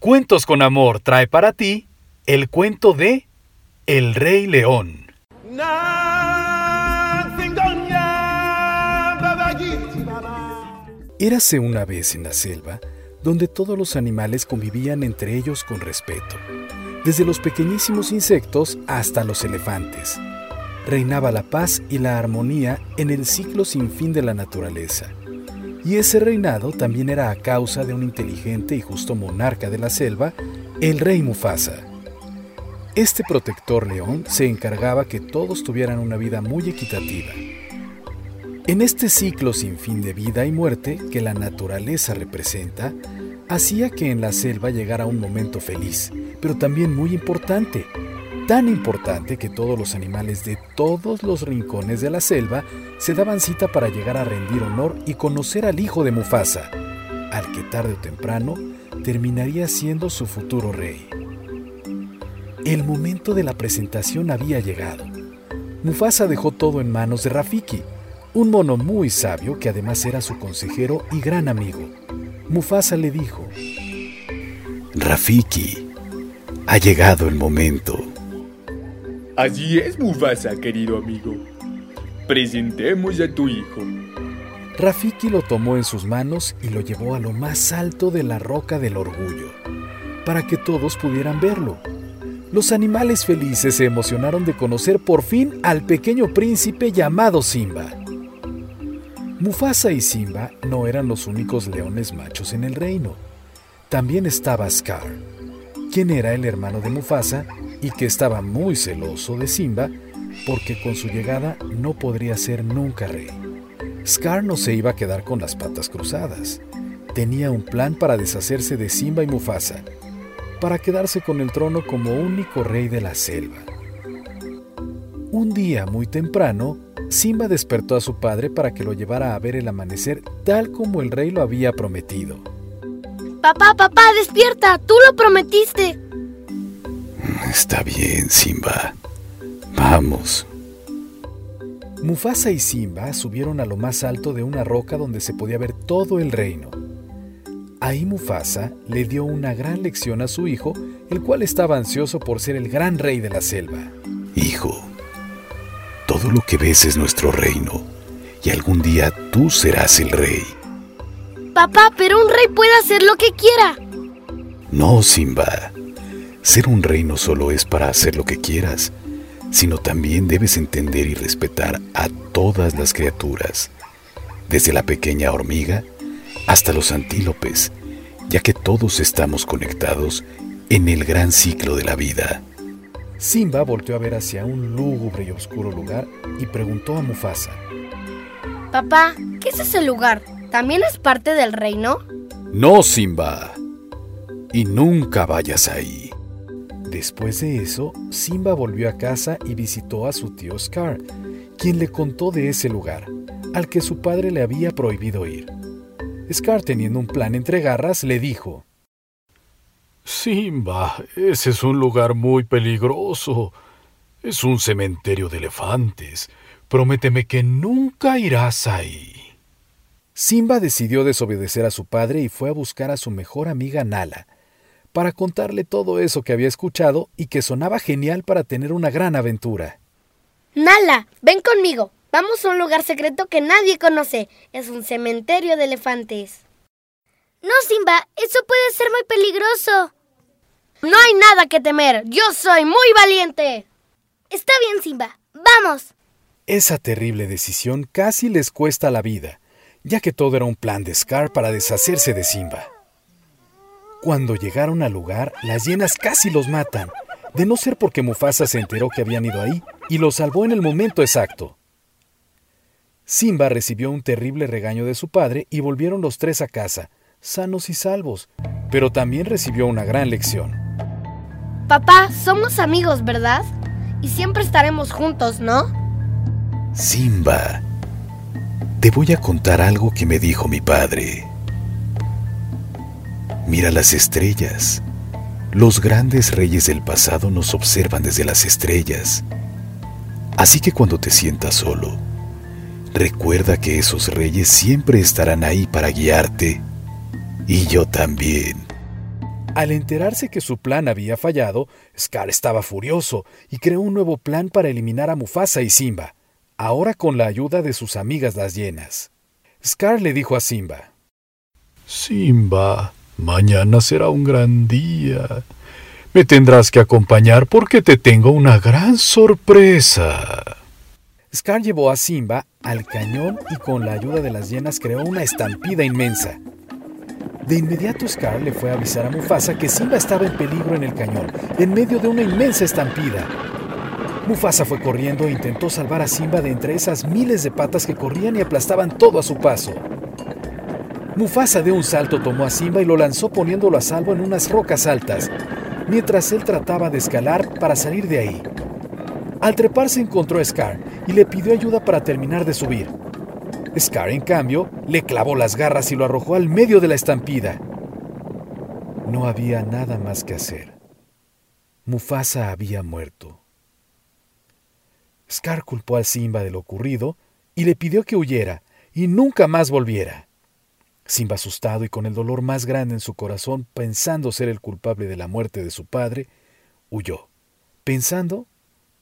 Cuentos con Amor trae para ti el cuento de El Rey León. Érase una vez en la selva donde todos los animales convivían entre ellos con respeto, desde los pequeñísimos insectos hasta los elefantes. Reinaba la paz y la armonía en el ciclo sin fin de la naturaleza. Y ese reinado también era a causa de un inteligente y justo monarca de la selva, el rey Mufasa. Este protector león se encargaba que todos tuvieran una vida muy equitativa. En este ciclo sin fin de vida y muerte que la naturaleza representa, hacía que en la selva llegara un momento feliz, pero también muy importante, tan importante que todos los animales de todos los rincones de la selva se daban cita para llegar a rendir honor y conocer al hijo de Mufasa, al que tarde o temprano terminaría siendo su futuro rey. El momento de la presentación había llegado. Mufasa dejó todo en manos de Rafiki, un mono muy sabio que además era su consejero y gran amigo. Mufasa le dijo, Rafiki, ha llegado el momento. Así es, Mufasa, querido amigo. Presentemos a tu hijo. Rafiki lo tomó en sus manos y lo llevó a lo más alto de la roca del orgullo, para que todos pudieran verlo. Los animales felices se emocionaron de conocer por fin al pequeño príncipe llamado Simba. Mufasa y Simba no eran los únicos leones machos en el reino. También estaba Scar, quien era el hermano de Mufasa y que estaba muy celoso de Simba porque con su llegada no podría ser nunca rey. Scar no se iba a quedar con las patas cruzadas. Tenía un plan para deshacerse de Simba y Mufasa, para quedarse con el trono como único rey de la selva. Un día muy temprano, Simba despertó a su padre para que lo llevara a ver el amanecer tal como el rey lo había prometido. Papá, papá, despierta, tú lo prometiste. Está bien, Simba. Vamos. Mufasa y Simba subieron a lo más alto de una roca donde se podía ver todo el reino. Ahí Mufasa le dio una gran lección a su hijo, el cual estaba ansioso por ser el gran rey de la selva. Hijo, todo lo que ves es nuestro reino, y algún día tú serás el rey. Papá, pero un rey puede hacer lo que quiera. No, Simba. Ser un rey no solo es para hacer lo que quieras, sino también debes entender y respetar a todas las criaturas, desde la pequeña hormiga hasta los antílopes, ya que todos estamos conectados en el gran ciclo de la vida. Simba volteó a ver hacia un lúgubre y oscuro lugar y preguntó a Mufasa. Papá, ¿qué es ese lugar? ¿También es parte del reino? No, Simba. Y nunca vayas ahí. Después de eso, Simba volvió a casa y visitó a su tío Scar, quien le contó de ese lugar, al que su padre le había prohibido ir. Scar, teniendo un plan entre garras, le dijo, Simba, ese es un lugar muy peligroso. Es un cementerio de elefantes. Prométeme que nunca irás ahí. Simba decidió desobedecer a su padre y fue a buscar a su mejor amiga Nala, para contarle todo eso que había escuchado y que sonaba genial para tener una gran aventura. Nala, ven conmigo. Vamos a un lugar secreto que nadie conoce. Es un cementerio de elefantes. No, Simba, eso puede ser muy peligroso. No hay nada que temer. Yo soy muy valiente. Está bien, Simba. Vamos. Esa terrible decisión casi les cuesta la vida, ya que todo era un plan de Scar para deshacerse de Simba. Cuando llegaron al lugar, las hienas casi los matan, de no ser porque Mufasa se enteró que habían ido ahí y los salvó en el momento exacto. Simba recibió un terrible regaño de su padre y volvieron los tres a casa, sanos y salvos, pero también recibió una gran lección. Papá, somos amigos, ¿verdad? Y siempre estaremos juntos, ¿no? Simba, te voy a contar algo que me dijo mi padre. Mira las estrellas. Los grandes reyes del pasado nos observan desde las estrellas. Así que cuando te sientas solo, recuerda que esos reyes siempre estarán ahí para guiarte. Y yo también. Al enterarse que su plan había fallado, Scar estaba furioso y creó un nuevo plan para eliminar a Mufasa y Simba, ahora con la ayuda de sus amigas las hienas. Scar le dijo a Simba, Simba, mañana será un gran día. Me tendrás que acompañar porque te tengo una gran sorpresa. Scar llevó a Simba al cañón y con la ayuda de las hienas creó una estampida inmensa. De inmediato Scar le fue a avisar a Mufasa que Simba estaba en peligro en el cañón, en medio de una inmensa estampida. Mufasa fue corriendo e intentó salvar a Simba de entre esas miles de patas que corrían y aplastaban todo a su paso. Mufasa de un salto tomó a Simba y lo lanzó poniéndolo a salvo en unas rocas altas, mientras él trataba de escalar para salir de ahí. Al trepar se encontró a Scar y le pidió ayuda para terminar de subir. Scar, en cambio, le clavó las garras y lo arrojó al medio de la estampida. No había nada más que hacer. Mufasa había muerto. Scar culpó a Simba de lo ocurrido y le pidió que huyera y nunca más volviera. Simba, asustado y con el dolor más grande en su corazón, pensando ser el culpable de la muerte de su padre, huyó, pensando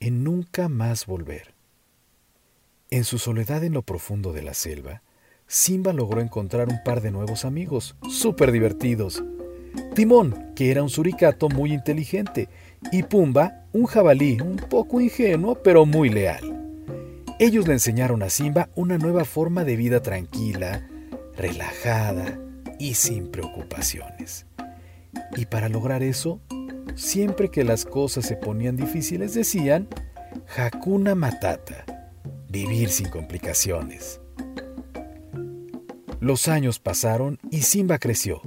en nunca más volver. En su soledad en lo profundo de la selva, Simba logró encontrar un par de nuevos amigos, súper divertidos. Timón, que era un suricato muy inteligente, y Pumba, un jabalí un poco ingenuo pero muy leal. Ellos le enseñaron a Simba una nueva forma de vida tranquila, relajada y sin preocupaciones. Y para lograr eso, siempre que las cosas se ponían difíciles decían, Hakuna Matata, vivir sin complicaciones. Los años pasaron y Simba creció.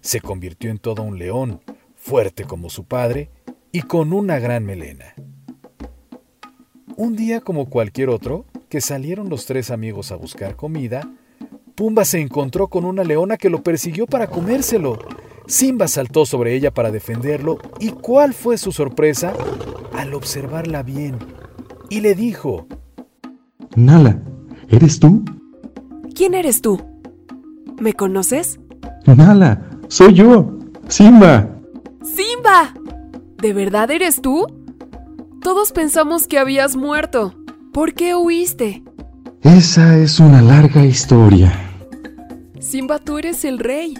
Se convirtió en todo un león, fuerte como su padre y con una gran melena. Un día como cualquier otro, que salieron los tres amigos a buscar comida, Pumba se encontró con una leona que lo persiguió para comérselo. Simba saltó sobre ella para defenderlo y cuál fue su sorpresa al observarla bien. Y le dijo, Nala, ¿eres tú? ¿Quién eres tú? ¿Me conoces? Nala, soy yo, Simba. ¡Simba! ¿De verdad eres tú? Todos pensamos que habías muerto. ¿Por qué huiste? Esa es una larga historia. Simba, tú eres el rey.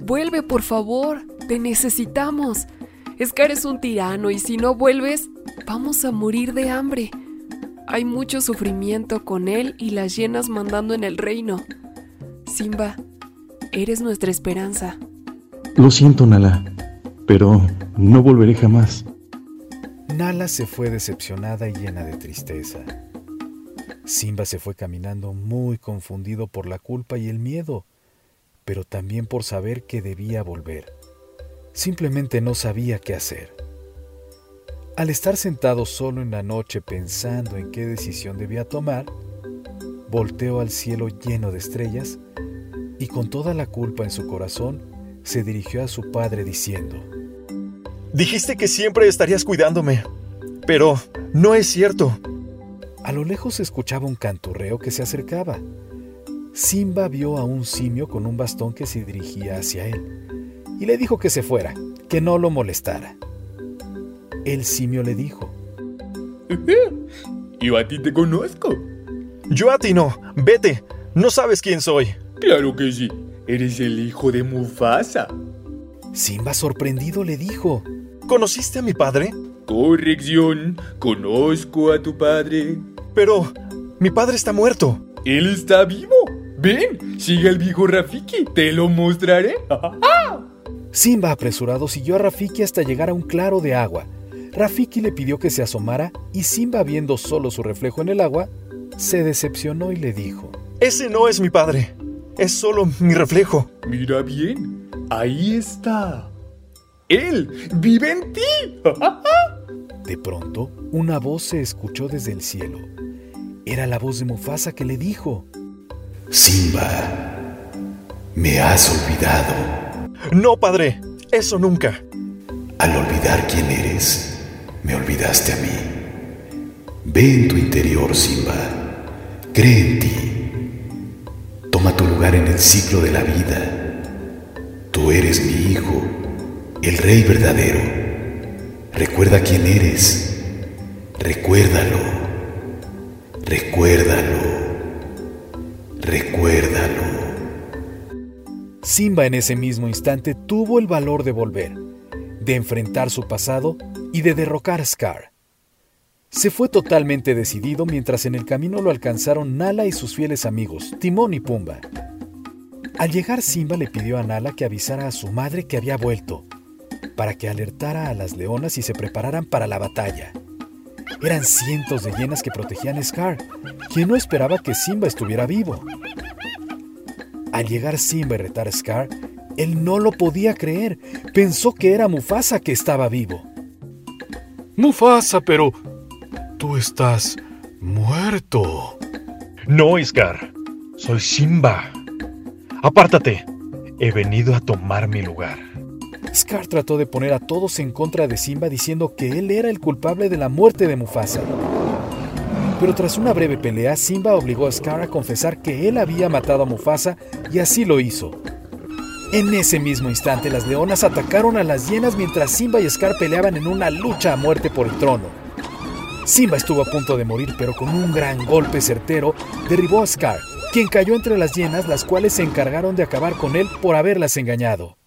Vuelve, por favor. Te necesitamos. Scar es un tirano y si no vuelves, vamos a morir de hambre. Hay mucho sufrimiento con él y las llenas mandando en el reino. Simba, eres nuestra esperanza. Lo siento, Nala, pero no volveré jamás. Nala se fue decepcionada y llena de tristeza. Simba se fue caminando muy confundido por la culpa y el miedo, pero también por saber que debía volver. Simplemente no sabía qué hacer. Al estar sentado solo en la noche pensando en qué decisión debía tomar, volteó al cielo lleno de estrellas y con toda la culpa en su corazón se dirigió a su padre diciendo, Dijiste que siempre estarías cuidándome, pero no es cierto. A lo lejos se escuchaba un canturreo que se acercaba. Simba vio a un simio con un bastón que se dirigía hacia él y le dijo que se fuera, que no lo molestara. El simio le dijo, Yo a ti te conozco. Yo a ti no. Vete. No sabes quién soy. Claro que sí. Eres el hijo de Mufasa. Simba sorprendido le dijo, ¿Conociste a mi padre? Corrección. Conozco a tu padre. Pero mi padre está muerto. Él está vivo. Ven, sigue al viejo Rafiki. Te lo mostraré. Simba apresurado siguió a Rafiki hasta llegar a un claro de agua. Rafiki le pidió que se asomara y Simba viendo solo su reflejo en el agua, se decepcionó y le dijo, Ese no es mi padre. Es solo mi reflejo. Mira bien. Ahí está. Él vive en ti. De pronto, una voz se escuchó desde el cielo. Era la voz de Mufasa que le dijo, Simba, me has olvidado. No, padre. Eso nunca. Al olvidar quién eres, me olvidaste a mí. Ve en tu interior, Simba. Cree en ti. Toma tu lugar en el ciclo de la vida. Tú eres mi hijo el rey verdadero. Recuerda quién eres. Recuérdalo. Recuérdalo. Recuérdalo. Simba en ese mismo instante tuvo el valor de volver, de enfrentar su pasado y de derrocar a Scar. Se fue totalmente decidido mientras en el camino lo alcanzaron Nala y sus fieles amigos, Timón y Pumba. Al llegar Simba le pidió a Nala que avisara a su madre que había vuelto, para que alertara a las leonas y se prepararan para la batalla. Eran cientos de hienas que protegían a Scar, quien no esperaba que Simba estuviera vivo. Al llegar Simba y retar a Scar, él no lo podía creer. Pensó que era Mufasa que estaba vivo. Mufasa, pero Tú estás muerto. No, Scar. Soy Simba. Apártate. He venido a tomar mi lugar. Scar trató de poner a todos en contra de Simba diciendo que él era el culpable de la muerte de Mufasa. Pero tras una breve pelea, Simba obligó a Scar a confesar que él había matado a Mufasa y así lo hizo. En ese mismo instante, las leonas atacaron a las hienas mientras Simba y Scar peleaban en una lucha a muerte por el trono. Simba estuvo a punto de morir, pero con un gran golpe certero derribó a Scar, quien cayó entre las hienas, las cuales se encargaron de acabar con él por haberlas engañado.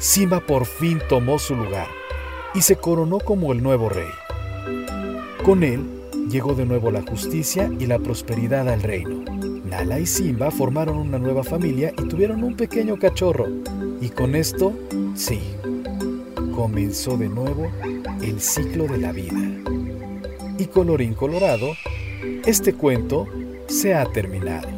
Simba por fin tomó su lugar y se coronó como el nuevo rey. Con él llegó de nuevo la justicia y la prosperidad al reino. Nala y Simba formaron una nueva familia y tuvieron un pequeño cachorro. Y con esto, sí, comenzó de nuevo el ciclo de la vida y colorín colorado, este cuento se ha terminado.